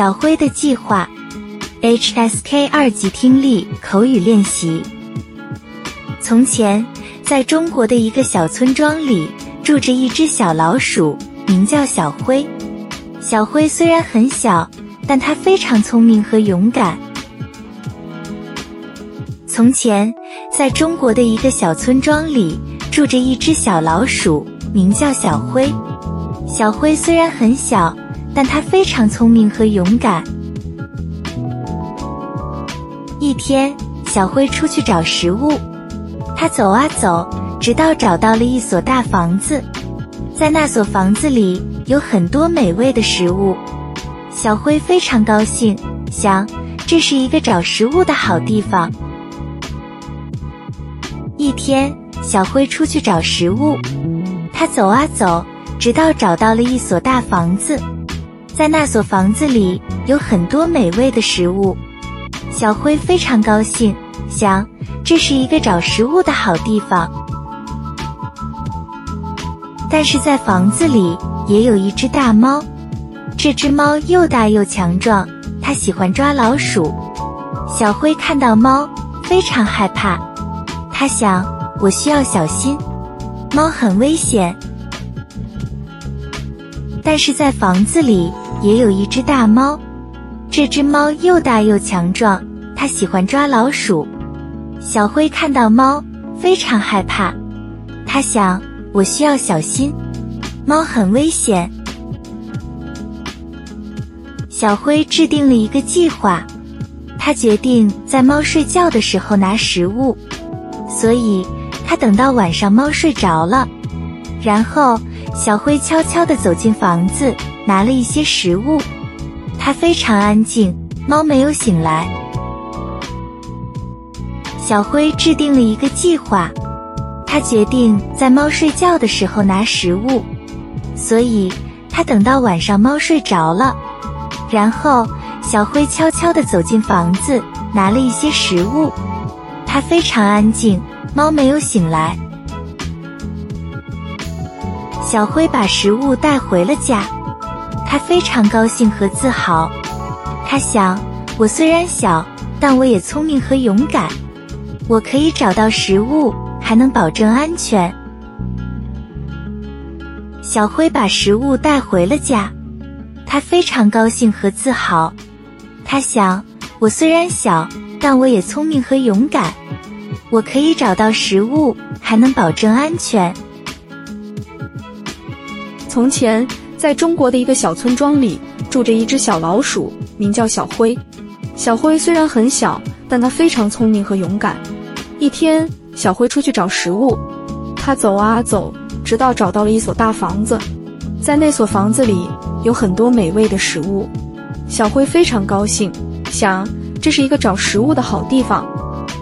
小辉的计划，HSK 二级听力口语练习。从前，在中国的一个小村庄里，住着一只小老鼠，名叫小辉。小辉虽然很小，但它非常聪明和勇敢。从前，在中国的一个小村庄里，住着一只小老鼠，名叫小辉。小辉虽然很小，但它非常聪明和勇敢。一天，小辉出去找食物，他走啊走，直到找到了一所大房子。在那所房子里有很多美味的食物，小辉非常高兴，想这是一个找食物的好地方。一天，小辉出去找食物，他走啊走，直到找到了一所大房子。在那所房子里有很多美味的食物，小灰非常高兴，想这是一个找食物的好地方。但是在房子里也有一只大猫，这只猫又大又强壮，它喜欢抓老鼠。小灰看到猫，非常害怕，他想我需要小心，猫很危险。但是在房子里也有一只大猫，这只猫又大又强壮，它喜欢抓老鼠。小灰看到猫，非常害怕，他想。我需要小心，猫很危险。小灰制定了一个计划，他决定在猫睡觉的时候拿食物，所以他等到晚上猫睡着了，然后小灰悄悄地走进房子，拿了一些食物。它非常安静，猫没有醒来。小辉制定了一个计划。他决定在猫睡觉的时候拿食物，所以他等到晚上猫睡着了，然后小辉悄悄地走进房子，拿了一些食物。他非常安静，猫没有醒来。小辉把食物带回了家，他非常高兴和自豪。他想：我虽然小，但我也聪明和勇敢，我可以找到食物。还能保证安全。小辉把食物带回了家，他非常高兴和自豪。他想：我虽然小，但我也聪明和勇敢，我可以找到食物，还能保证安全。从前，在中国的一个小村庄里，住着一只小老鼠，名叫小灰。小灰虽然很小，但它非常聪明和勇敢。一天。小灰出去找食物，它走啊走，直到找到了一所大房子。在那所房子里有很多美味的食物，小灰非常高兴，想这是一个找食物的好地方。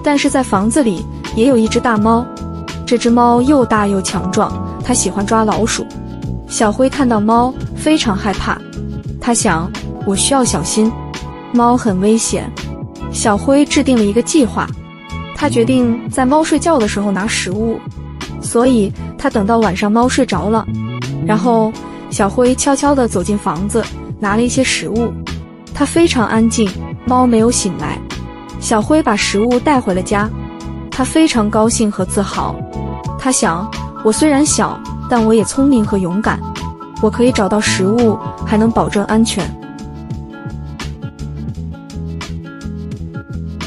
但是在房子里也有一只大猫，这只猫又大又强壮，它喜欢抓老鼠。小辉看到猫非常害怕，他想我需要小心，猫很危险。小辉制定了一个计划。他决定在猫睡觉的时候拿食物，所以他等到晚上猫睡着了，然后小辉悄悄地走进房子，拿了一些食物。他非常安静，猫没有醒来。小辉把食物带回了家，他非常高兴和自豪。他想：我虽然小，但我也聪明和勇敢，我可以找到食物，还能保证安全。